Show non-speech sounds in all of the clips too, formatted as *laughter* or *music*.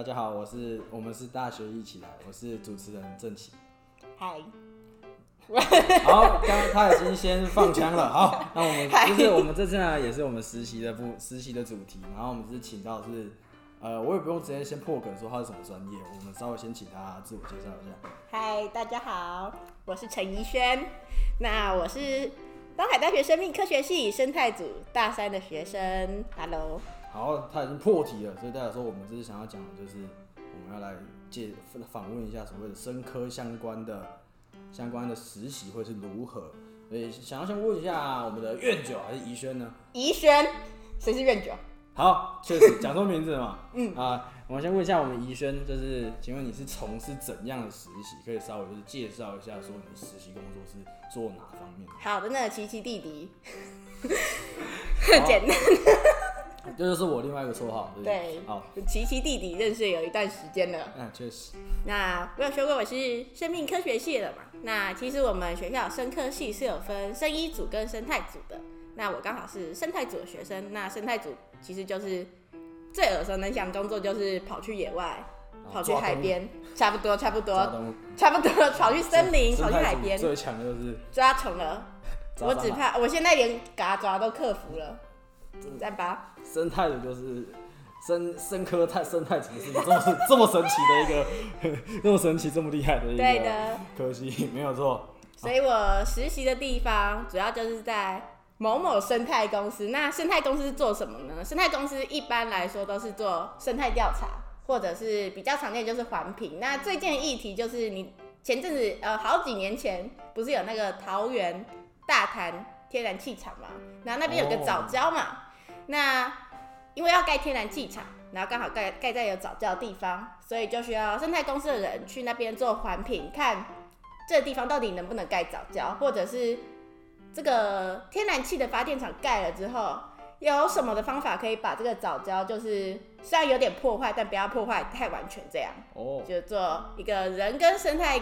大家好，我是我们是大学一起来，我是主持人郑奇。嗨，好，刚他已经先放枪了。*laughs* 好，那我们就是我们这次呢，也是我们实习的部实习的主题。然后我们是请到是，呃，我也不用直接先破梗说他是什么专业，我们稍微先请他自我介绍一下。嗨，大家好，我是陈怡轩。那我是东海大学生命科学系生态组大三的学生。Hello。好，他已经破题了，所以大家说我们这次想要讲的就是我们要来介访问一下所谓的生科相关的相关的实习会是如何。所以想要先问一下我们的院九还是怡轩呢？怡轩，谁是院九？好，确实讲错名字了嘛。*laughs* 嗯啊，我们先问一下我们怡轩，就是请问你是从事怎样的实习？可以稍微就是介绍一下，说你实习工作是做哪方面？好的，那琪琪弟弟，*laughs* 简单。这就是我另外一个绰号，对，好，琪琪弟弟认识有一段时间了，嗯，确实。那我有说过我是生命科学系的嘛？那其实我们学校生科系是有分生医组跟生态组的。那我刚好是生态组的学生。那生态组其实就是最耳熟能详工作就是跑去野外，跑去海边，差不多，差不多，差不多，跑去森林，跑去海边。最强的就是抓虫了。我只怕我现在连嘎抓都克服了。再吧。生态的就是生生科态生态城市，这么是这么神奇的一个，*laughs* 这么神奇这么厉害的一个对的，可惜，没有错。所以我实习的地方主要就是在某某生态公司。那生态公司是做什么呢？生态公司一般来说都是做生态调查，或者是比较常见就是环评。那最近的议题就是你前阵子呃好几年前不是有那个桃园大潭天然气厂嘛？然后那边有个早教嘛。那因为要盖天然气厂，然后刚好盖盖在有早教的地方，所以就需要生态公司的人去那边做环评，看这个地方到底能不能盖早教，或者是这个天然气的发电厂盖了之后，有什么的方法可以把这个早教，就是虽然有点破坏，但不要破坏太完全，这样哦，就做一个人跟生态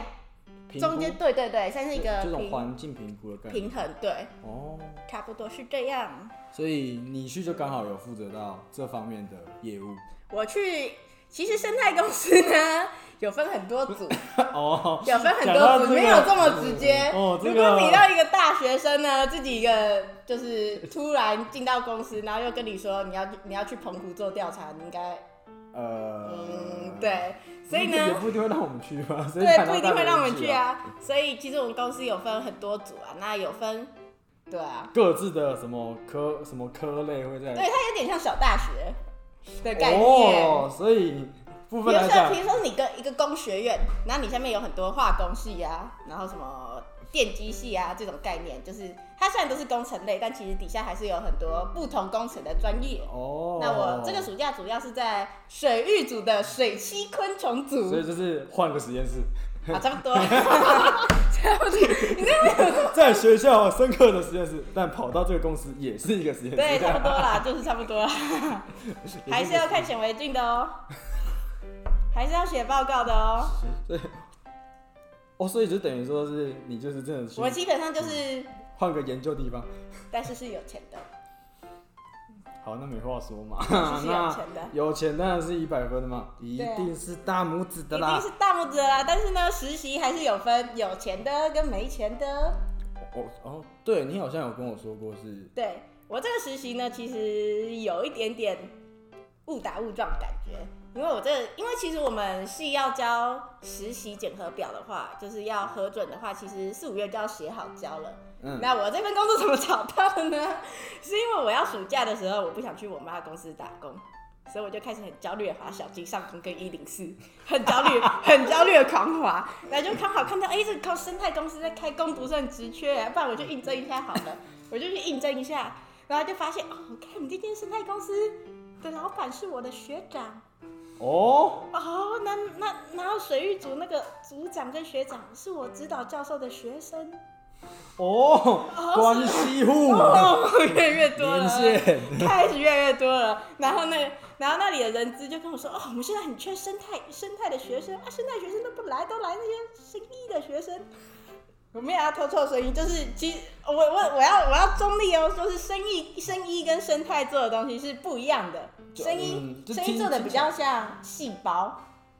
中间，对对对，算是一个这种环境评估的概念，平衡，对，哦，差不多是这样。所以你去就刚好有负责到这方面的业务。我去，其实生态公司呢 *laughs* 有分很多组 *laughs* 哦，有分很多组，没有这么直接。哦，如果你到一个大学生呢，自己一个就是突然进到公司，然后又跟你说你要你要去澎湖做调查，你应该呃嗯对，所以呢也不一定会让我们去吧？对，不一定会让我们去啊。所以其实我们公司有分很多组啊，那有分。对啊，各自的什么科什么科类会在，对，它有点像小大学的概念，哦，所以部分来讲，比如说你跟一个工学院，然后你下面有很多化工系啊，然后什么电机系啊这种概念，就是它虽然都是工程类，但其实底下还是有很多不同工程的专业。哦，那我这个暑假主要是在水域组的水栖昆虫组，所以就是换个实验室。啊，差不多，差不多。你有在学校深刻的实验室，但跑到这个公司也是一个实验室。对，差不多啦，*laughs* 就是差不多啦。还是要看显微镜的哦，还是要写报告的哦。对，哦，所以就等于说是你就是真的，我基本上就是换个研究地方，*laughs* 但是是有钱的。好，那没话说嘛。是有 *laughs* 钱的，有钱当然是一百分的嘛，一定是大拇指的啦。一定是大拇指的啦。但是呢，实习还是有分有钱的跟没钱的。哦哦，对你好像有跟我说过是。对我这个实习呢，其实有一点点误打误撞感觉，因为我这因为其实我们系要交实习检核表的话，就是要核准的话，其实四五月就要写好交了。嗯。那我这份工作怎么找到的呢？*laughs* 是因为我要暑假的时候，我不想去我妈公司打工，所以我就开始很焦虑的滑小鸡上工跟一零四，*laughs* 很焦虑，*laughs* 很焦虑的狂滑，然后就刚好看到，哎，这靠生态公司在开工读生职缺，不然我就应征一下好了，我就去应征一下，然后就发现，哦，看你这间生态公司的老板是我的学长，哦，哦，那那然后水域组那个组长跟学长是我指导教授的学生。哦，关系户越来越多了，开始越来越多了。然后那，然后那里的人资就跟我说：“哦，我们现在很缺生态生态的学生啊，生态学生都不来，都来那些生医的学生。”我没有要偷臭声音，就是其实我我我要我要中立哦，说是生意生意跟生态做的东西是不一样的，就生医嗯就生医听做的比较像细胞，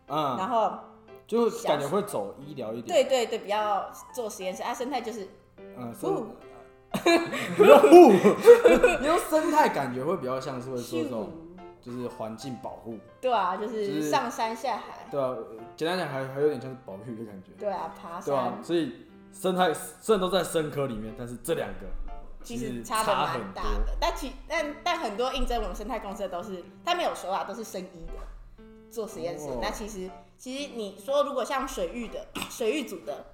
嗯，然后就感觉会走医疗一点。对对对，比较做实验室啊，生态就是嗯，不生不要护，*laughs* 你用 *laughs* 生态感觉会比较像是会做这种，就是环境保护，对啊，就就是是上山下海，对啊，简单讲还还有点像是保育的感觉，对啊，爬山对啊山，，所以生态虽然都在生科里面，但是这两个其实实差的很大的。但其但但很多应征我们生态公司的都是，他没有说啊，都是生医的，做实验室。哦那其实其实你说如果像水域的水域组的，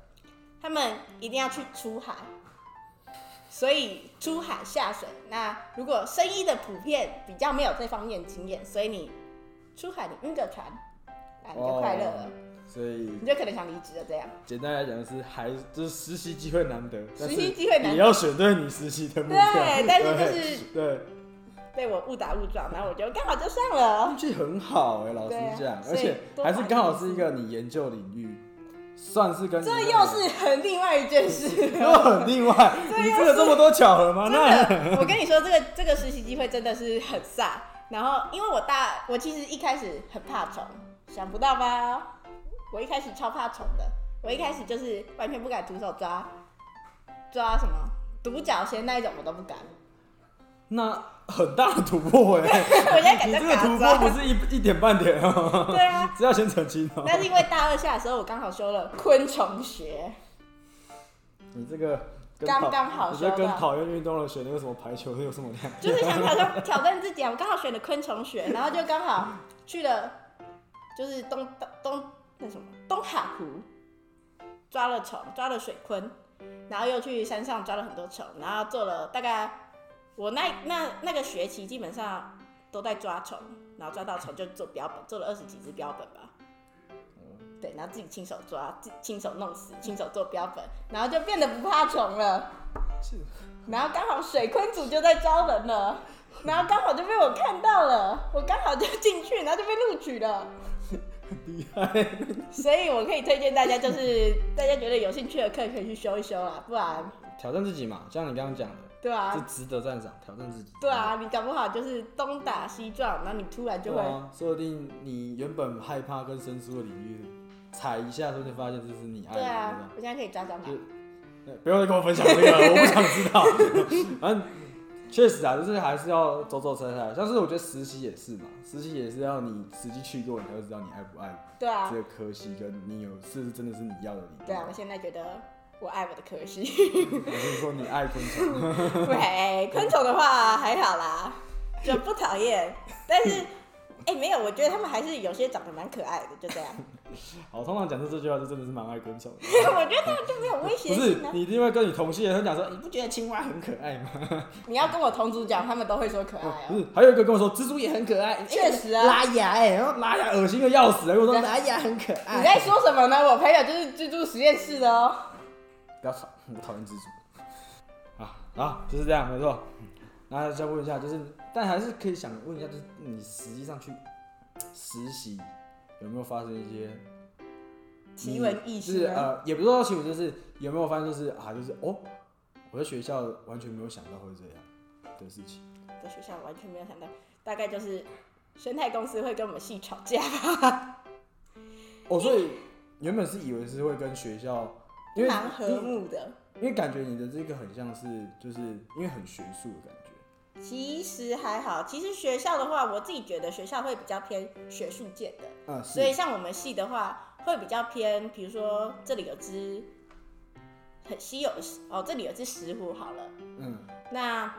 他们一定要去出海，所以出海下水。那如果生医的普遍比较没有这方面经验，所以你出海你晕个船，啊你就快乐了，所以你就可能想离职了这样。简单来讲就是还就是实习机会难得，实习机会难得你要选对你实习的目标，对，但是就是对，被我误打误撞，然后我就刚好就上了。运气很好哎、老实对啊讲，所以而且还是刚好是一个你研究领域，算是跟你这又是很另外一件事。*laughs* 又很另外，*laughs* 你这个这么多巧合吗？真那的，*laughs* 我跟你说，这个这个实习机会真的是很飒。然后，因为我大，我其实一开始很怕虫，想不到吧？我一开始超怕虫的，我一开始就是完全不敢徒手抓抓什么独角仙那一种，我都不敢。那很大的突破哎、我现在敢 *laughs* 在你这个突破。不是一一点半点哦、*laughs* 对啊，*laughs* 只要先澄清哦、那是因为大二下的时候，我刚好修了昆虫学，你这个跟刚刚好你这跟。讨厌运动的学那个什么排球的有什么两？就是想挑战挑战自己啊！我刚好选了昆虫学，然后就刚好去了，就是东东东那什么东海湖，抓了虫，抓了水昆，然后又去山上抓了很多虫，然后做了大概我那那那个学期基本上都在抓虫，然后抓到虫就做标本，做了二十几只标本吧。对，然后自己亲手抓，自亲手弄死，亲手做标本，然后就变得不怕虫了。*laughs* 然后刚好水昆组就在招人了，然后刚好就被我看到了，我刚好就进去，然后就被录取了。厉害！所以我可以推荐大家，就是 *laughs* 大家觉得有兴趣的课可以去修一修啦，不然挑战自己嘛，像你刚刚讲的，是对啊，值得赞赏，挑战自己。对啊，你搞不好就是东打西撞，然后你突然就会，对啊，说不定你原本害怕跟生疏的领域踩一下，说不定发现这是你爱的。对啊，我现在可以抓蟑螂，对不要再跟我分享这个了，我不想知道。*laughs* 反正确实啊，就是还是要走走踩踩。像是我觉得实习也是嘛，实习也是要你实际去过，你才会知道你爱不爱对啊这，个科系，跟你有是不是真的是你要的领域。对啊，我现在觉得我爱我的科系，我是说你爱昆虫，*laughs* 喂，昆虫的话还好啦，就不讨厌，但是。哎、没有，我觉得他们还是有些长得蛮可爱的，就这样。*laughs* 好，通常讲出这句话就真的是蛮爱昆虫的。*laughs* 我觉得他们就没有威不是胁性啊。你一定会跟你同系的人讲说，你不觉得青蛙很可爱吗？*laughs* 你要跟我同组讲，他们都会说可爱哦、不是，还有一个跟我说蜘蛛也很可爱，确实啊拉牙哎、然后拉牙恶心的要死，跟我说拉牙很可爱。你在说什么呢？我朋友就是蜘蛛实验室的哦、不要吵，我讨厌蜘蛛。啊啊，就是这样，没错。那再问一下，就是，但还是可以想问一下，就是你实际上去实习，有没有发生一些奇闻异事？就是呃，也不是说奇闻，就是有没有发现，就是啊，就是哦，我在学校完全没有想到会这样的事情。在学校完全没有想到，大概就是生态公司会跟我们系吵架吧，哦，所以原本是以为是会跟学校，因为蛮和睦的。因为感觉你的这个很像是，就是因为很学术的感觉。其实还好，其实学校的话，我自己觉得学校会比较偏学术界的，所以像我们系的话，会比较偏，比如说这里有只很稀有的石哦，这里有只石虎好了，嗯，那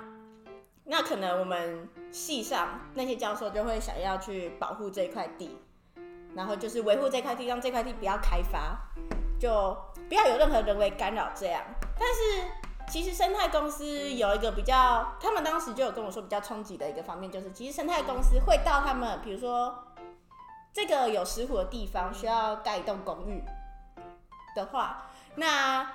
那可能我们系上那些教授就会想要去保护这块地，然后就是维护这块地，让这块地不要开发，就不要有任何人为干扰这样。但是其实生态公司有一个比较，他们当时就有跟我说比较冲击的一个方面，就是其实生态公司会到他们，比如说这个有石虎的地方需要盖一栋公寓的话，那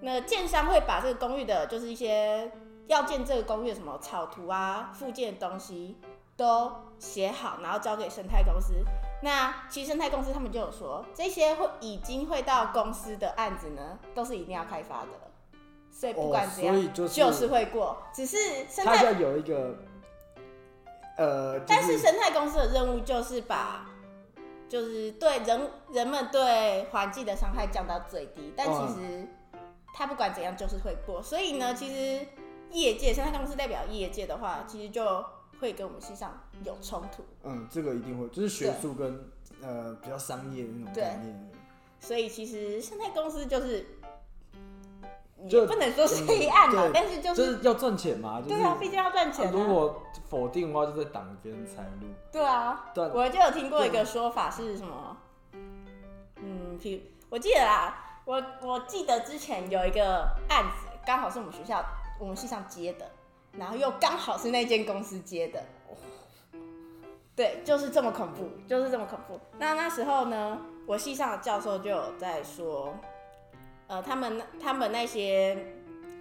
那建商会把这个公寓的，就是一些要建这个公寓的什么草图啊、附件的东西都写好，然后交给生态公司。那其实生态公司他们就有说，这些会已经会到公司的案子呢，都是一定要开发的了，所以不管怎样，哦所以就是就是会过。只是生态有一个呃，就但是生态公司的任务就是把。就是对人人们对环境的伤害降到最低，但其实他不管怎样就是会过，所以呢，其实业界生态公司代表业界的话，其实就会跟我们系上有冲突。嗯，这个一定会，就是学术跟呃比较商业的那种概念。所以其实生态公司就是，就也不能说是黑暗嘛，对但是就就是是要赚钱嘛，就是对啊，毕竟要赚钱、啊。如果否定的话，就在挡别人财路。对啊，但我就有听过一个说法是什么？嗯，譬如我记得啦，我我记得之前有一个案子，刚好是我们学校我们系上接的，然后又刚好是那间公司接的。对，就是这么恐怖，就是这么恐怖。那那时候呢，我系上的教授就有在说，呃，他们他们那些，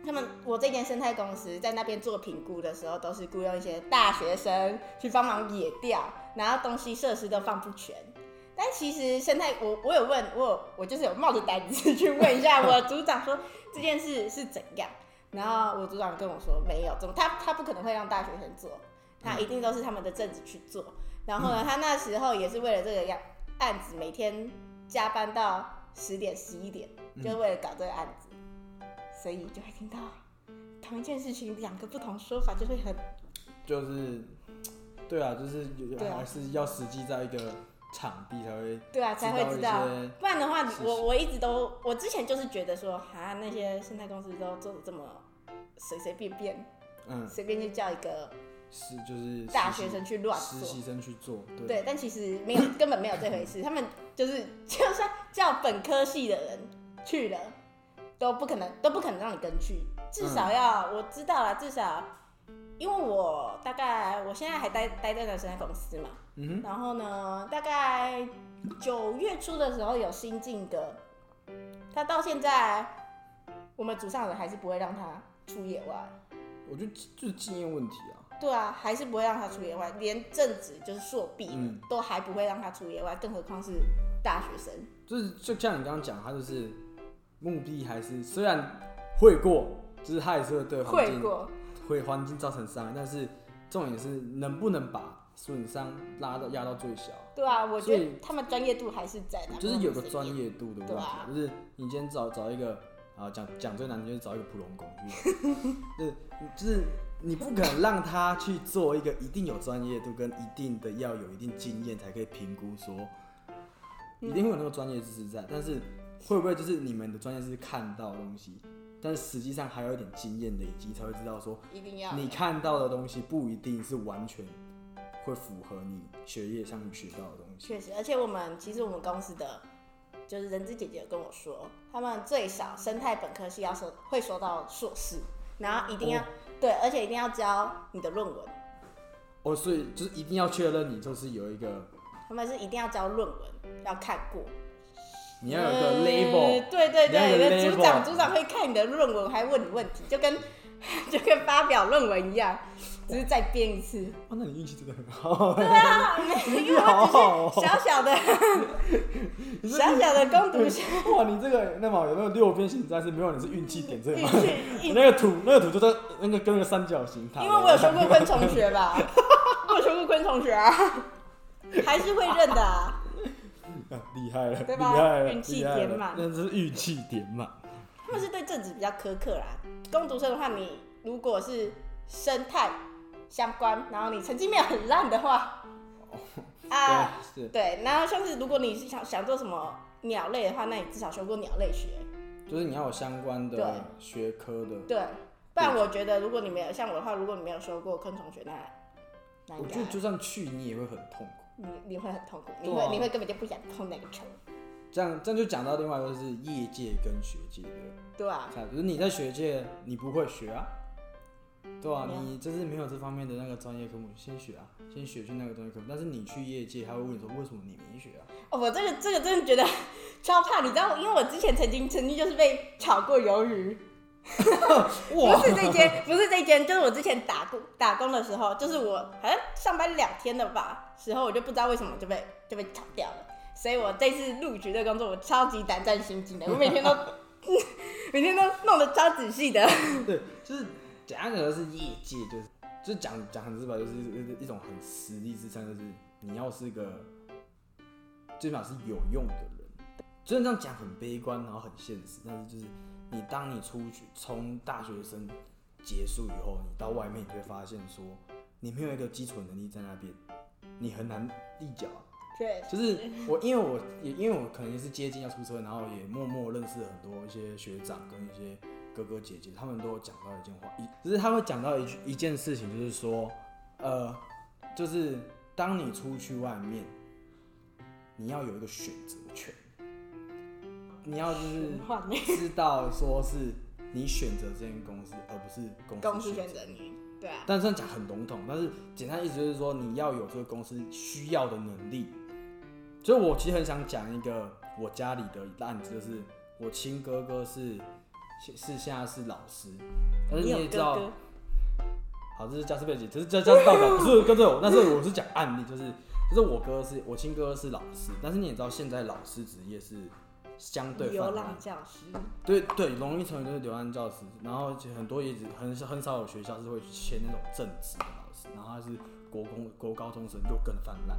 他们我这间生态公司在那边做评估的时候，都是雇佣一些大学生去帮忙野钓，然后东西设施都放不全。但其实生态，我我有问，我我就是有冒着胆子去问一下我组长说这件事是怎样，然后我组长跟我说没有，怎么他他不可能会让大学生做，他一定都是他们的正职去做。然后呢，他那时候也是为了这个样案子，每天加班到十点十一点，就是为了搞这个案子，所以就会听到同一件事情两个不同说法，就会很就是，对啊，就是有对啊。还是要实际在一个场地才会对啊才会知知道不然的话我我一直都我之前就是觉得说，哈那些生态公司都做的这么随随便便，嗯。随便就叫一个是就是大学生去乱做。实习。生去做，对。对，但其实没有，根本没有这回事。他们就是，*laughs* 就算叫本科系的人去了，都不可能，都不可能让你跟去。至少要、我知道了，至少，因为我大概我现在还待待在那生态公司嘛，嗯然后呢，大概九月初的时候有新进的，他到现在我们组上人还是不会让他出野外。我觉得就是经验问题啊，对啊，还是不会让他出野外，连正职就是硕毕、嗯都还不会让他出野外，更何况是大学生。就是就像你刚刚讲，他就是目的还是虽然会过，就是他也是会对环境会环境造成伤害，但是重点是能不能把损伤拉到压到最小。对啊，我觉得他们专业度还是在的，就是有个专业度的问题啊，就是你今天找找一个啊，讲讲最难听就是找一个普龙工具，*laughs* 就是就是你不可能让他去做一个一定有专业度跟一定的要有一定经验才可以评估说，一定会有那个专业知识在，但是会不会就是你们的专业是看到的东西，但是实际上还有一点经验累积才会知道说，一定要你看到的东西不一定是完全会符合你学业上学到的东西。确实，而且我们其实我们公司的就是人资姐姐有跟我说，他们最少生态本科系要收会收到硕士，然后一定要、哦对，而且一定要交你的论文，哦，所以就是一定要确认你就是有一个，他们是一定要交论文，要看过。你要有一个呃 label，、对对对，个有的组长组长会看你的论文，还问你问题，就跟 *laughs* 就跟发表论文一样，只是再编一次。哦，那你运气真的很好。对啊，因为我只是小小的 *laughs* 小小的攻读生，*laughs* 哇，你这个那么有那个六边形战士，没有你是运气点这个吗？运气那个图那个图就在那个跟那个三角形。因为我有修过昆虫学吧，我有修过昆虫学啊，还是会认的、啊。啊厉害了，对吧运气点满那是运气点满。他们是对政治比较苛刻啦。攻读生的话，你如果是生态相关，然后你成绩没有很烂的话，啊，对，是，对，然后像是如果你是想想做什么鸟类的话，那你至少修过鸟类学，就是你要有相关的学科的。对。不然我觉得，如果你没有像我的话，如果你没有修过昆虫学，那那应该我觉得就算去，你也会很痛苦。你你会很痛苦，你会你会根本就不想碰那个球，这样这样就讲到另外一个就是业界跟学界的对啊，差，就是你在学界你不会学啊，对啊，你就是没有这方面的那个专业科目，先学啊，先学去那个专业科目。但是你去业界，他会问你说为什么你没学啊？哦，我这个这个真的觉得 *laughs* 超怕，你知道，因为我之前曾经曾经就是被炒过鱿鱼，*laughs* 不是这间，不是这间，就是我之前打工打工的时候，就是我好像上班两天的吧，时候我就不知道为什么就被就被炒掉了，所以我这次录取这工作，我超级胆战心惊的，我每天都 *laughs* 每天都弄得超仔细的。对，就是讲的是业界，就是就是讲讲很直白，就是一一种很实力支撑，就是你要是个最起码是有用的人，虽然这样讲很悲观，然后很现实，但是就是你当你出去从大学生结束以后，你到外面你会发现说，你没有一个基础能力在那边，你很难立脚啊。对，就是我，因为我也因为我可能也是接近要出车，然后也默默认识很多一些学长跟一些哥哥姐姐，他们都有讲到一件话，一就是他会讲到一句一件事情，就是说，呃，就是当你出去外面，你要有一个选择权，你要就是 *laughs* 知道说是你选择这间公司，而不是公司选择择你，对啊，但这样讲很笼统，但是简单意思就是说，你要有这个公司需要的能力。所以我其实很想讲一个我家里的案子，就是我亲哥哥是是是现在是老师，但是你也知道，好，这是家世背景，这是家家世道表，不是跟着我，但是我是讲案例，就是就是我哥是我亲哥哥是老师，但是你也知道现在老师职业是相对流浪教师，对对，容易成为就是流浪教师，然后其实很多也只很少很少有学校是会去签那种正职的老师，然后他是国公国高中生又更泛滥，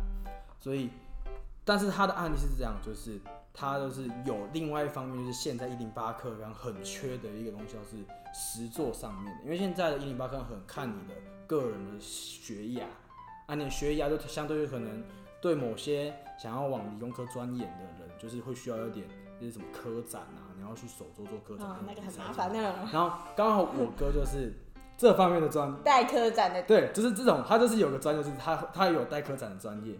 所以，但是他的案例是这样，就是他就是有另外一方面，就是现在一零八课纲很缺的一个东西，就是实作上面的，因为现在的一零八课纲很看你的个人的学涯，啊，你的学涯就相对于可能对某些想要往理工科钻研的人，就是会需要有点就是什么科展啊，你要去手做做科展，哦，那个很麻烦呢。然后刚好我哥就是这方面的专，*laughs* 代科展的对，就是这种，他就是有个专业，就是他他有代科展的专业，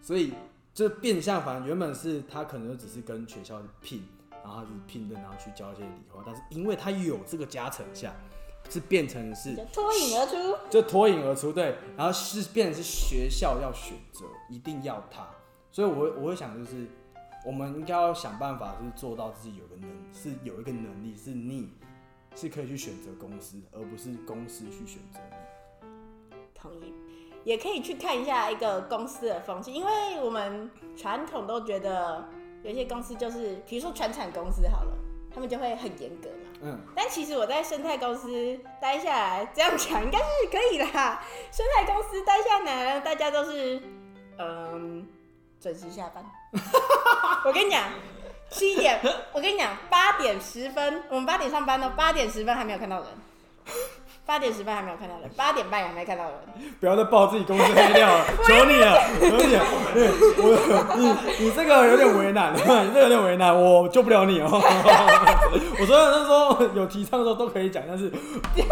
所以就变相，反正原本是他可能就只是跟学校聘，然后他就是聘任，然后去教一些理化，但是因为他有这个加成下，是变成是就脱颖而出，就脱颖而出，对，然后是变成是学校要选择，一定要他，所以我会我会想就是，我们应该要想办法，就是做到自己有个能，是有一个能力，是你是可以去选择公司，而不是公司去选择你。同意。也可以去看一下一个公司的风气，因为我们传统都觉得有些公司就是，比如说传产公司好了，他们就会很严格嘛。嗯，但其实我在生态公司待下来，这样讲应该是可以啦。生态公司待下来，大家都是嗯准时下班。*laughs* 我跟你讲，七点，我跟你讲，八点十分，我们八点上班呢，八点十分还没有看到人，八点十分还没有看到人，八点半也还没看到人。不要再爆自己公司黑料了，*laughs* 求你了，求你了，对我 *laughs* 你你这个有点为难，你这个有点为难，我救不了你哦。我虽然是说有提倡的时候都可以讲，但是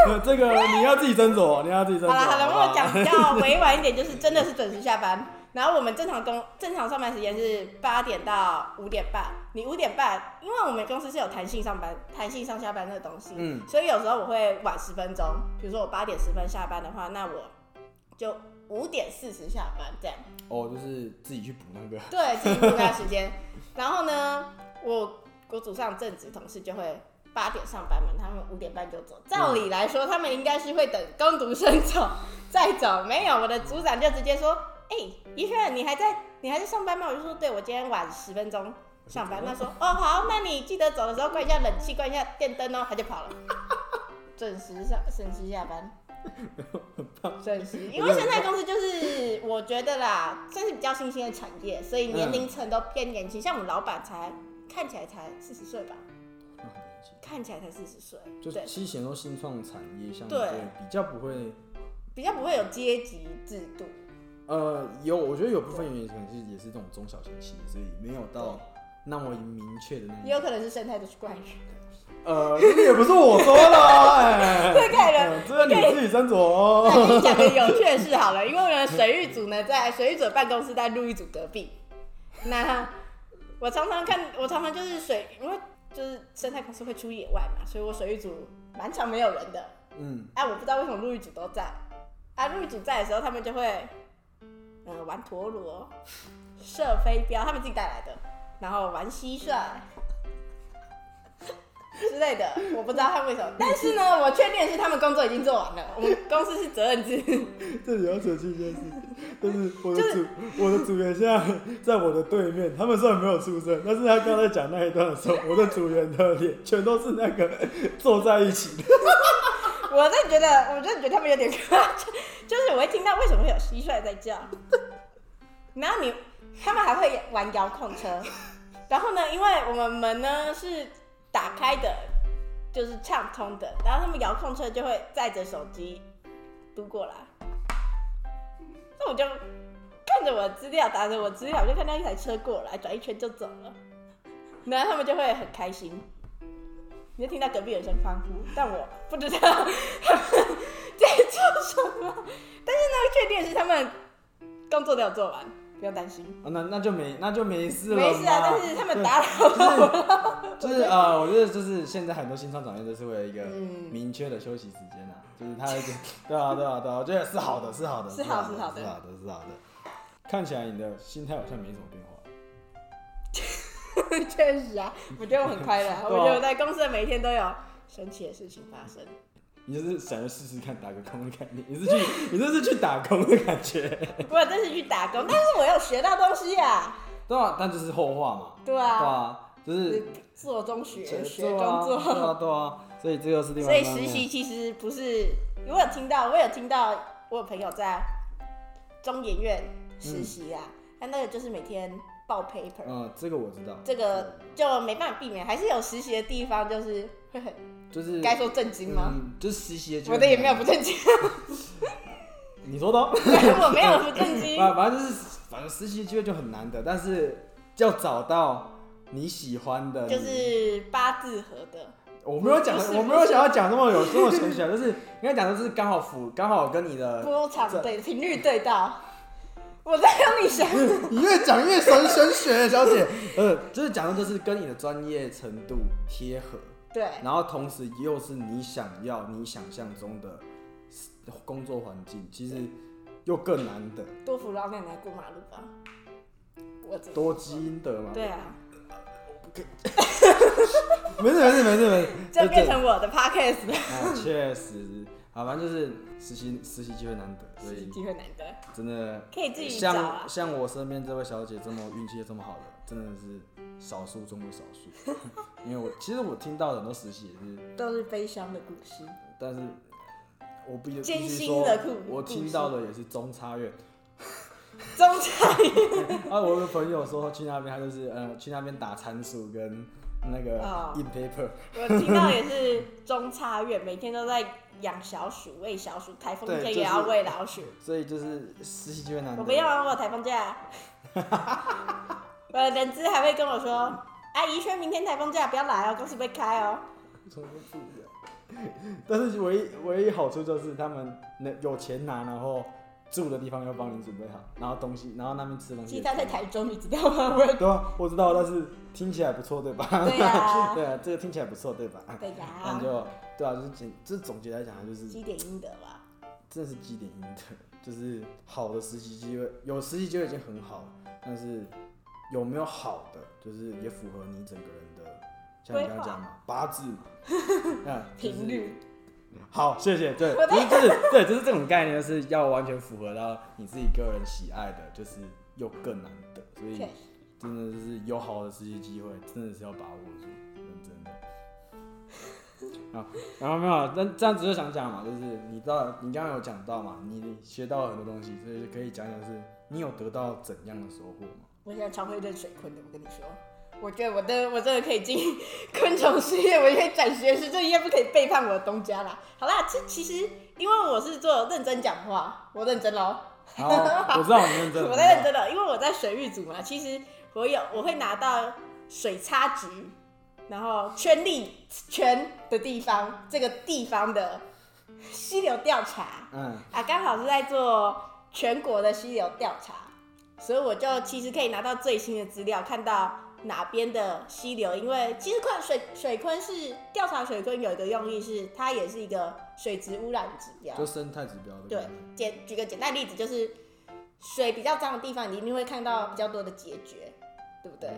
呃这个你要自己斟酌，你要自己斟酌。好了好了，我讲比较委婉一点，就是真的是准时下班。然后我们正常工正常上班时间是八点到五点半，你五点半，因为我们公司是有弹性上班、弹性上下班这个东西，嗯所以有时候我会晚十分钟。比如说我八点十分下班的话，那我就五点四十下班这样。哦，就是自己去补那个。对，自己补那个时间。然后呢，我我组上正职同事就会八点上班嘛，他们五点半就走。照理来说，他们应该是会等工读生走再走，没有，我的组长就直接说：“哎、怡轩，你还在你还在上班吗？”我就说：“对，我今天晚十分钟上班。”他说：“哦，好，那你记得走的时候关一下冷气，关一下电灯哦。”他就跑了，*laughs* 准时上，准时下班。*laughs* 准时，因为生态公司就是我觉得啦，算是比较新兴的产业，所以年龄层都偏年轻。像我们老板才看起来才四十岁吧，那很年轻看起来才四十岁，就对，其实很多新创产业相对比较不会，比较不会有阶级制度。呃，有我觉得有部分原因可能是也是这种中小型企业，所以没有到那么明确的那种。也有可能是生态的去怪人，呃，这个也不是我说的 *laughs* 这个人。呃这个你自己斟酌哦。那跟你讲个 *laughs* 有趣的事好了，因为我们的水域组呢，在水域组的办公室在陆域组隔壁。那我常常看，我常常就是水，因为就是生态公司会出野外嘛，所以我水域组蛮常没有人的。嗯，哎、我不知道为什么陆域组都在。啊，陆域组在的时候，他们就会，呃，玩陀螺、射飞镖，他们自己带来的，然后玩蟋蟀。之类的，我不知道他为什么。但是呢，我确定是他们工作已经做完了。我们公司是责任制。*laughs* 这里要澄清一件事，就是我的组我的组员现在在我的对面，他们虽然没有出声，但是他刚才讲那一段的时候，我的组员的脸全都是那个坐在一起的。*laughs* 我真的觉得，我真的觉得他们有点 *laughs* 夸张，就是我会听到为什么会有蟋蟀在叫，*laughs* 然后你他们还会玩遥控车，然后呢，因为我们门呢是打开的，就是畅通的，然后他们遥控车就会载着手机嘟过来，那我就看着我的资料，打着我资料，我就看到一台车过来，转一圈就走了，然后他们就会很开心。你就听到隔壁有声欢呼，但我不知道他们 *laughs* 在做什么。但是呢，确定是他们工作都有做完，不用担心。那那就没那就没事了。没事啊，但是他们打扰了。*laughs* 就是呃，我觉得就是现在很多新创产业都是为了一个明确的休息时间啊，就是他一个对啊对啊对啊，我觉得是好的是好的是好是好的是好的是好的。看起来你的心态好像没什么变化。*laughs* 确实啊，我觉得我很快乐。我觉得我在公司的每一天都有神奇的事情发生。你就是想要试试看打个工的概念，你是去，*laughs* 你这是去打工的感觉。不，这是去打工，但是我有学到东西呀。对啊，但就是后话嘛。对啊。对啊，就是做中学，学中做。对啊，对啊。所以这个是另外。所以实习其实不是，我有听到，我有听到，我有朋友在中研院实习啊，他那个就是每天。报 paper，嗯，这个我知道，这个就没办法避免，还是有实习的地方，就是会很，就是该说震惊吗？就是实习的，我的也没有不震惊。*laughs* 你说的，*laughs* 我没有不震惊。*laughs* 反反正就是，反正实习机会就很难的，但是要找到你喜欢的，就是八字合的。我没有讲，我没有想要讲那么有这么玄学，就是应该讲的是刚好符，刚好跟你的波长对频率对到。我在帮你想，你越讲越神神学，小姐。呃，就是讲的就是跟你的专业程度贴合，对。然后同时又是你想要、你想象中的工作环境，其实又更难的。多扶老奶奶过马路吧。我多基因的嘛。对啊。没事没事没事没事。就变成我的 podcast 了。啊，确实。好，反正就是实习实习机会难得，所以机会难得，真的可以自己像像我身边这位小姐这么运气这么好的，真的是少数中的少数。*laughs* 因为我其实我听到很多实习也是都是悲伤的故事，但是我必须艰辛的苦，我听到的也是中差院。*laughs* 中差院 *laughs* 啊，我的朋友说去那边，他就是呃去那边打参数跟那个印 paper。我听到也是中差院，每天都在。养小鼠，喂小鼠，台风天也要喂老鼠，所以就是实习机会难。我不要，我有台风假。我 *laughs* 的人资还会跟我说：“阿姨，轩明天台风假不要来哦，公司不会开哦。*laughs* ”但是唯一唯一好处就是他们那有钱拿，然后住的地方要帮你准备好，然后东西，然后那边吃东西。其实他在台中，你知道吗？对啊，我知道，但是听起来不错，对吧？对啊，*laughs* 对啊，这个听起来不错，对吧？对呀。那就。对啊，就是简，就是总结来讲，就是积点阴德吧。真的是积点阴德，就是好的实习机会，有实习机会已经很好了。但是有没有好的，就是也符合你整个人的，像你刚刚讲嘛，八字 *laughs* 频率。好，谢谢。对，就是对，就是这种概念，就是要完全符合到你自己个人喜爱的，就是又更难得。所以真的就是有好的实习机会，真的是要把握住。*laughs* 啊，然后没有，那这样子就想讲嘛，就是你知道，你刚刚有讲到嘛，你学到了很多东西，所以可以讲讲是，你有得到怎样的收获吗？我现在超会认水昆的，我跟你说，我觉得我的我真的可以进昆虫事业，我也可以转学士，这应该不可以背叛我的东家啦。好啦，这其实因为我是做认真讲话，我认真喽。好，我知道你认真。*laughs* 我在认真的，因为我在水域组嘛，其实我有我会拿到水差值。然后圈力圈的地方，这个地方的溪流调查，嗯啊，刚好是在做全国的溪流调查，所以我就其实可以拿到最新的资料，看到哪边的溪流，因为其实昆水水昆是调查水昆有一个用意是，它也是一个水质污染指标，就生态指标。对，简举个简单例子，就是水比较脏的地方，你一定会看到比较多的结节，对不对？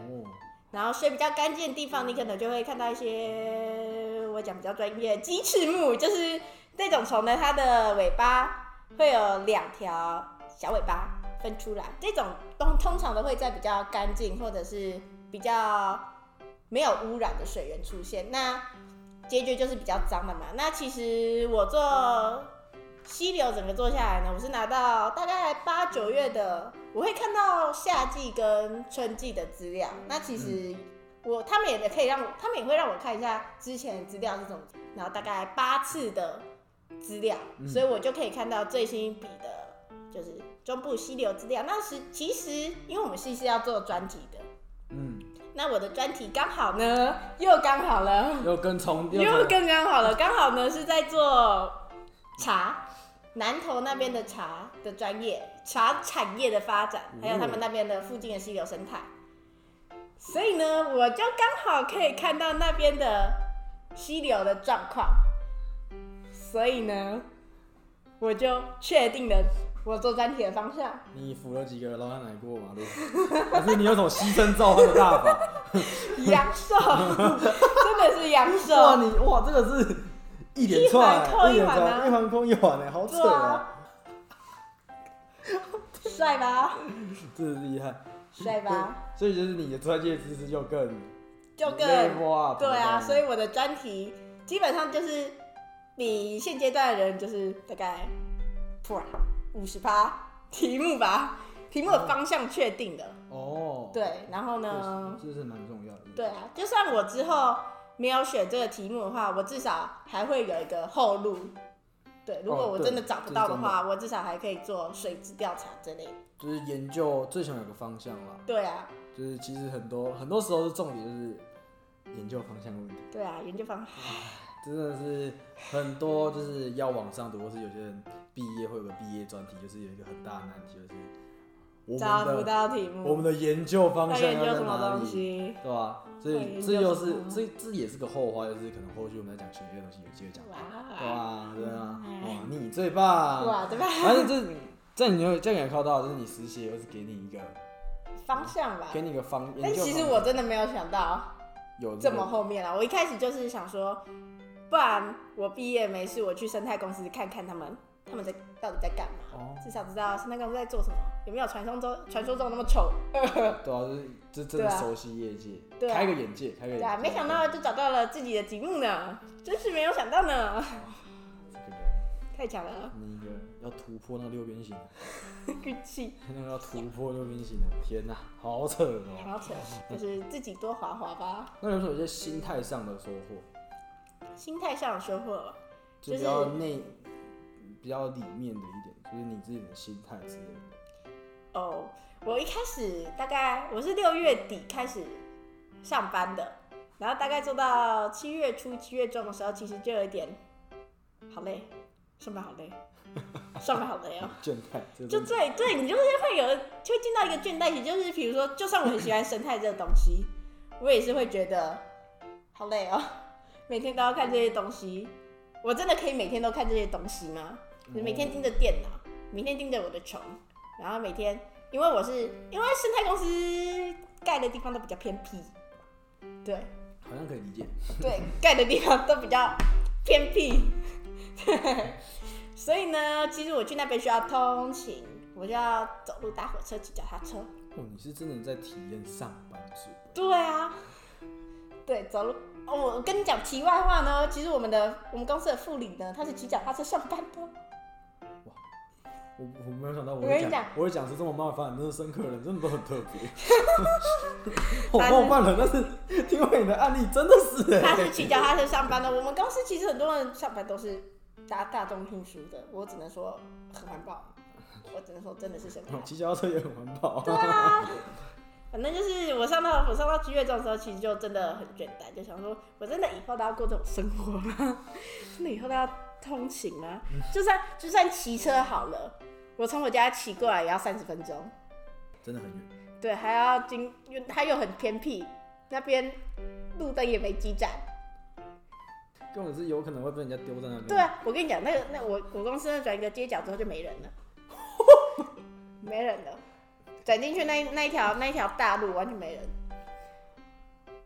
然后水比较干净的地方，你可能就会看到一些我讲比较专业，鸡翅目，就是那种虫呢，它的尾巴会有两条小尾巴分出来，这种通通常都会在比较干净或者是比较没有污染的水源出现。那结局就是比较脏的嘛。那其实我做溪流整个做下来呢，我是拿到大概八九月的，我会看到夏季跟春季的资料。那其实我他们也可以让我，他们也会让我看一下之前的资料是怎么，然后大概八次的资料，所以我就可以看到最新一笔的，就是中部溪流资料。那时其实因为我们是是要做专题的，嗯，那我的专题刚好呢，又刚好了。*laughs* 又跟虫又跟更刚好了，刚好呢是在做茶，南投那边的茶的专业，茶产业的发展，还有他们那边的附近的溪流生态。所以呢，我就刚好可以看到那边的溪流的状况，所以呢，我就确定了我做专题的方向。你扶了几个老奶奶过马路？*laughs* 可是你有种牺牲召唤的大法？*laughs* 阳寿，真的是阳寿。哇，你哇，这个是一连串，一连串，一环扣一环哎，好扯对啊啊！*laughs* 帅吧？真的厉害，帅吧？所以就是你的专业知识就更就更 up 对啊，所以以我的专题基本上就是比现阶段的人就是大概突然五十趴题目吧，题目的方向确定的，哦，对，然后呢，这是蛮重要的。对啊，就算我之后没有选这个题目的话，我至少还会有一个后路。对，如果我真的找不到的话，我至少还可以做水质调查之类。的。就是研究最想有个方向啦，对啊，就是其实很多很多时候是重点就是研究方向问题，对啊，研究方向。真的是很多就是要往上读，或是有些人毕业会有个毕业专题，就是有一个很大的难题，就是我找不到题目，我们的研究方向要在哪里，东西？对吧？所以这又是这这也是个后话，就是可能后续我们在讲学业的东西有机会讲哇啊，对啊，嗯哇，你最棒！哇，对吧？*laughs* 反正这这你会这样也靠到，就是你实习又是给你一个方向吧。给你一个方，但其实我真的没有想到有这么后面啊！我一开始就是想说，不然我毕业没事，我去生态公司看看他们他们在到底在干嘛，哦，至少知道生态公司在做什么，有没有传说中传说中那么丑。*laughs* 对啊，就是这真的熟悉业界，开个眼界，开个眼界。对啊，没想到就找到了自己的题目呢，真是没有想到呢，这个人，太强了，那个要突破那个六边形，*laughs* 运气。那个要突破六边形的，天哪，好扯哦。好扯，就是自己多滑滑吧，那有时候有些心态上的收获，心态上的收获。就是要内，比较里面的一点，就是你自己的心态之类的。哦，我一开始大概我是六月底开始上班的，然后大概做到七月初、七月中的时候，其实就有一点好累，上班好累，上班好累哦。*laughs* 倦怠，这就对对，你就是会有，就会进到一个倦怠期，就是比如说，就算我很喜欢生态这个东西，我也是会觉得好累哦，每天都要看这些东西，我真的可以每天都看这些东西吗？就是每天盯着电脑，每天盯着我的床，然后每天，因为我是因为生态公司盖的地方都比较偏僻，对好像可以理解。对，盖的地方都比较偏僻，*laughs* 对，所以呢，其实我去那边需要通勤，我就要走路、搭火车、骑脚踏车。哦，你是真的在体验上班族。对啊，对，走路。哦，我跟你讲题外话呢，其实我们的我们公司的副理呢，他是骑脚踏车上班的。哇我我没有想到我我跟你讲我会讲出这么冒犯真的深刻的人，真的都很特别。*laughs* *laughs* 我冒犯了，但是 *laughs* 听完你的案例，真的是哎、他是骑脚踏车上班的。我们公司其实很多人上班都是搭大众运输的，我只能说很环保，我只能说真的是生态。骑脚踏车也很环保。对啊，反正就是我上到我上到七月中的时候，其实就真的很倦怠，就想说，我真的以后都要过这种生活吗？真的以后都要通勤吗？就算就算骑车好了，我从我家骑过来也要三十分钟，真的很远。对，还要经，因为它又很偏僻，那边路灯也没几盏。根本是有可能会被人家丢在那边。对啊，我跟你讲，那个那我我公司那转一个街角之后就没人了，*laughs* 没人了，转进去那那一条那一条大路完全没人。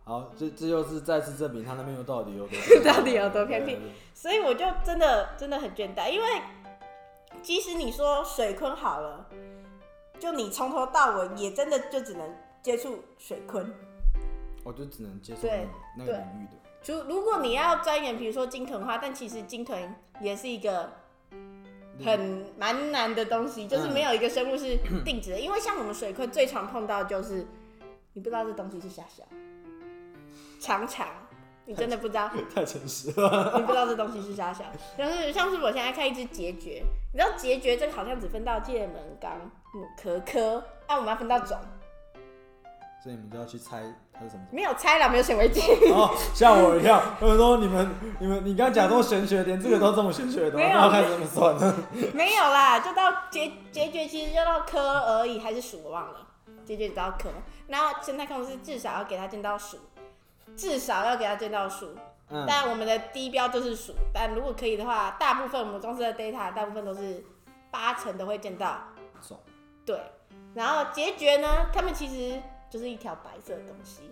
好，这这又是再次证明他那边有到底有多 *laughs* 到底有多偏僻所以我就真的真的很倦怠，因为即使你说水坤好了，就你从头到尾也真的就只能接触水坤。我就只能接触对那个领域的。如如果你要钻研，比如说金豚花，但其实金豚也是一个很蛮难的东西，就是没有一个生物是定值的。因为像我们水坤最常碰到的就是你不知道这东西是虾小，长长，你真的不知道，*laughs* 太诚实了。你不知道这东西是虾小。像是像是我现在看一只结孓，你知道结孓这个好像只分到界门纲、母壳科，啊，我们要分到种，所以你们就要去猜它是什么种。没有猜了，没有显微镜。哦，吓我一跳！他们说你们、你们、你刚讲这么玄学，连这个都这么玄学的吗？没有那要看怎么算呢？没有啦，就到结结局其实就到科而已，还是数我忘了，结局只到科。然后生态控制至少要给他见到数，至少要给他见到数。嗯，但我们的低标就是数，但如果可以的话，大部分我们公司的 data 大部分都是八成都会见到种对。然后结局呢，他们其实就是一条白色的东西。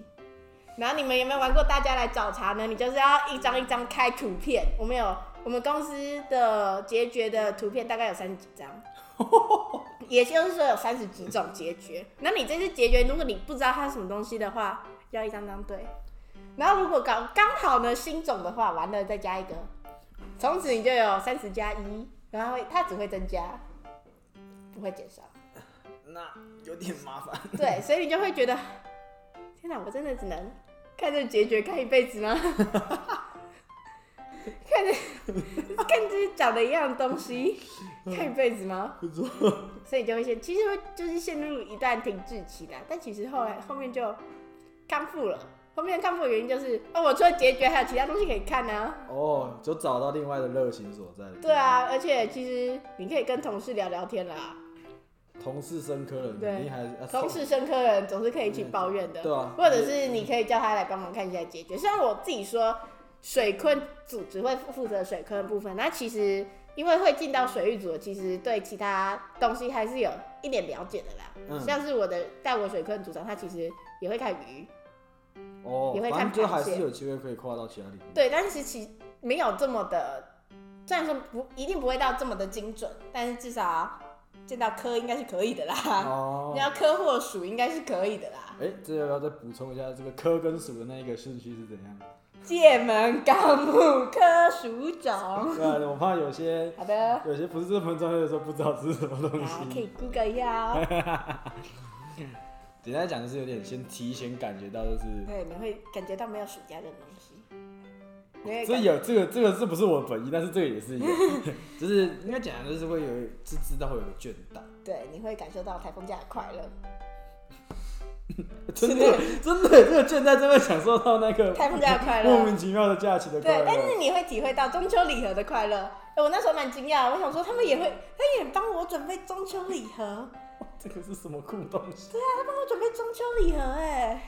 然后你们有没有玩过大家来找茬呢？你就是要一张一张开图片，我们有我们公司的结局的图片大概有三十几张，*laughs* 也就是说有三十几种结局。那你这次结局，如果你不知道它是什么东西的话，要一张张对。然后如果刚刚好呢新种的话，完了再加一个，从此你就有三十加一，然后它只会增加，不会减少。那有点麻烦。*laughs* 对，所以你就会觉得，天哪，我真的只能看着结局看一辈子吗？*laughs* 看着看自己长得一样的东西，看一辈子吗？不错，所以就会陷，其实会就是陷入一段停滞期啦。但其实后来后面就康复了。后面康复的原因就是，哦，我除了结局还有其他东西可以看呢、哦，就找到另外的热情所在。对，啊，而且其实你可以跟同事聊聊天啦。同事生科人，对你还啊同事生科人总是可以去抱怨的。对啊，或者是你可以叫他来帮忙看一下解决。虽然我自己说水坤组只会负责水坤的部分，那其实因为会进到水域组，其实对其他东西还是有一点了解的啦。嗯像是我的带我水坤组长，他其实也会看鱼，哦也会，看反正就还螃蟹是有机会可以跨到其他领域。对，但是其实没有这么的，虽然说不一定不会到这么的精准，但是至少见到科应该是可以的啦。哦你，要科或属应该是可以的啦。哎，这要不要再补充一下这个科跟属的那一个顺序是怎样？界门纲目科属种。对啊，我怕有些好的。有些不是这么专业的时候不知道这是什么东大家可。以 Google 一下哦。*laughs* 简单讲就是有点先提前感觉到，就是对，你会感觉到没有暑假这种东西。你 *laughs* 会这有这个这个是不是我本意，但是这个也是有，*laughs* 就是应该讲就是会有是知道会有个倦怠，对，你会感受到台风假的快乐。*laughs* 真的真的这个倦怠真的享受到那个台风假的快乐莫。名其妙的假期的快乐对，但。是你会体会到中秋礼盒的快乐。哎我那时候蛮惊讶，我想说他们也会，他也帮我准备中秋礼盒，这个是什么酷东西？对啊他帮我准备中秋礼盒，哎，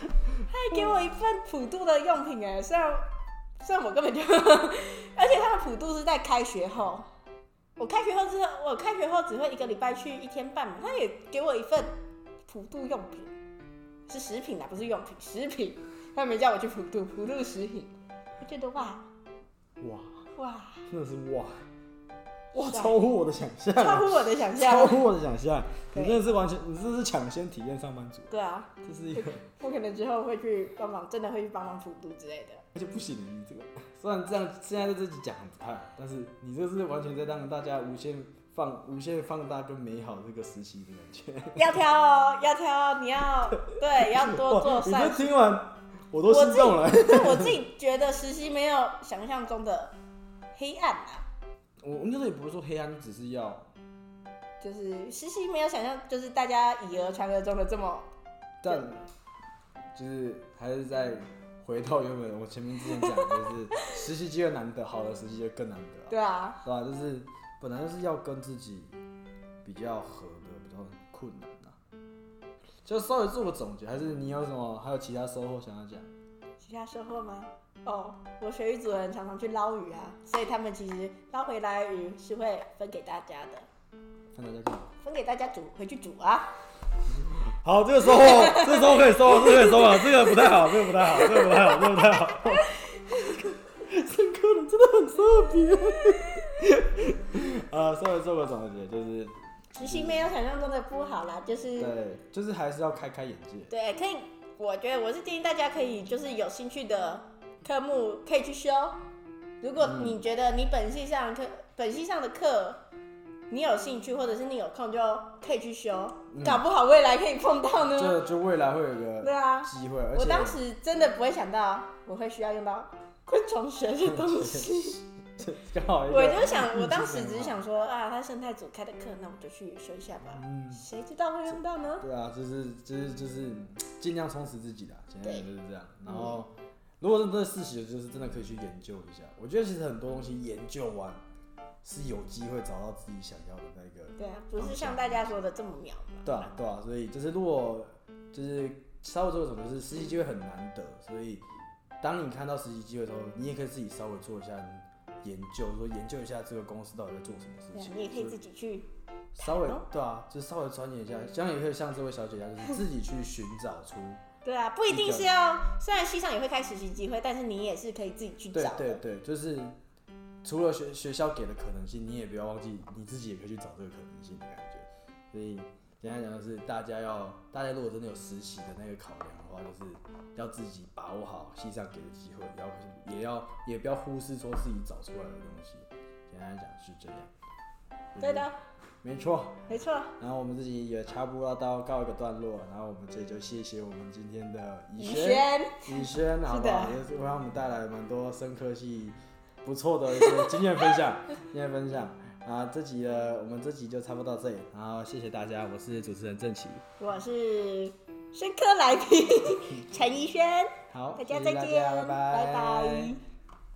他还给我一份普渡的用品，哎，虽然虽然我根本就，*laughs* 而且他的普渡是在开学后，我开学后之后，我开学后只会一个礼拜去一天半嘛，他也给我一份普渡用品，是食品啊，不是用品，食品，他没叫我去普渡，普渡食品，我觉得哇。哇，哇，真的是哇。哇，超乎我的想象，超乎我的想象。超。乎我的想象。你真的是完全，你这是抢先体验上班族，对啊，这是一个，我可能之后会去帮忙，真的会去帮忙普渡之类的。而且不行，你这个虽然这样现在在这里讲很不好，但是你这是完全在让大家无限放、无限放大跟美好这个时期的感觉。*laughs* 要挑哦，要挑哦，你要对，要多做善这听完我都心动了。但我自己觉得实习没有想象中的黑暗啊，我我那时候也不是说黑暗，只是要，就是实习没有想象，就是大家以讹传讹中的这么但就是还是在回到原本我前面之前讲的，就是 *laughs* 实习机会难得，好的实习就更难得、啊，对啊，对吧、就是本来就是要跟自己比较合的，比较困难啊。就稍微做个总结，还是你有什么还有其他收获想要讲？其他收获吗？哦，我学语组的人常常去捞鱼啊，所以他们其实捞回来的鱼是会分给大家的，看大家看。分给大家煮回去煮啊。好，这个收获，*laughs* 这个收获可以收，这个可以收了，这个不太好，这个不太好，这个不太好，这个不太好。深刻的真的很特别。呃，*laughs* 稍微做个总结，就是实习没有想象中的不好啦，就是对，就是还是要开开眼界。对，可以，我觉得我是建议大家可以就是有兴趣的科目可以去修。如果嗯你觉得你本系上课本系上的课你有兴趣，或者是你有空，就可以去修，搞不好未来可以碰到呢。就就未来会有一对个啊，机会，而且我当时真的不会想到我会需要用到昆虫学的东西。*laughs* 刚好一个我就想，我当时只是想说啊，他生态组开的课，那我就去修一下吧。嗯谁知道会用到呢？对啊，就是就是就是尽量充实自己啦，简单对点就是这样。然后，如果是真的实习的，就是真的可以去研究一下。我觉得其实很多东西研究完是有机会找到自己想要的那个。对啊，不是像大家说的这么渺茫。对啊，对啊，所以就是如果就是稍微做什么，就是实习机会很难得，所以当你看到实习机会的时候，你也可以自己稍微做一下研究，说研究一下这个公司到底在做什么事情。，啊你也可以自己去。稍微哦对啊，就稍微钻研一下，这样也可以像这位小姐一样，就是自己去寻找出。*laughs* 对啊，不一定是要，虽然系上也会开实习机会，但是你也是可以自己去找的。对对，就是除了学学校给的可能性，你也不要忘记你自己也可以去找这个可能性的感觉。所以简单讲的是，大家要大家如果真的有实习的那个考量的话，就是要自己把握好系上给的机会，也要也要也不要忽视说自己找出来的东西。简单讲是这样。对的，没错。没错。然后我们自己也差不多到告一个段落，然后我们这里就谢谢我们今天的怡轩。轩，宇轩，好不好？也是为我们带来蛮多深科系不错的一些经验分享，经验分享。啊，这集的我们这集就差不多到这里，然后谢谢大家，我是主持人郑奇，我是深刻来宾 *laughs* 陈怡轩，好，大家再见，家拜拜拜拜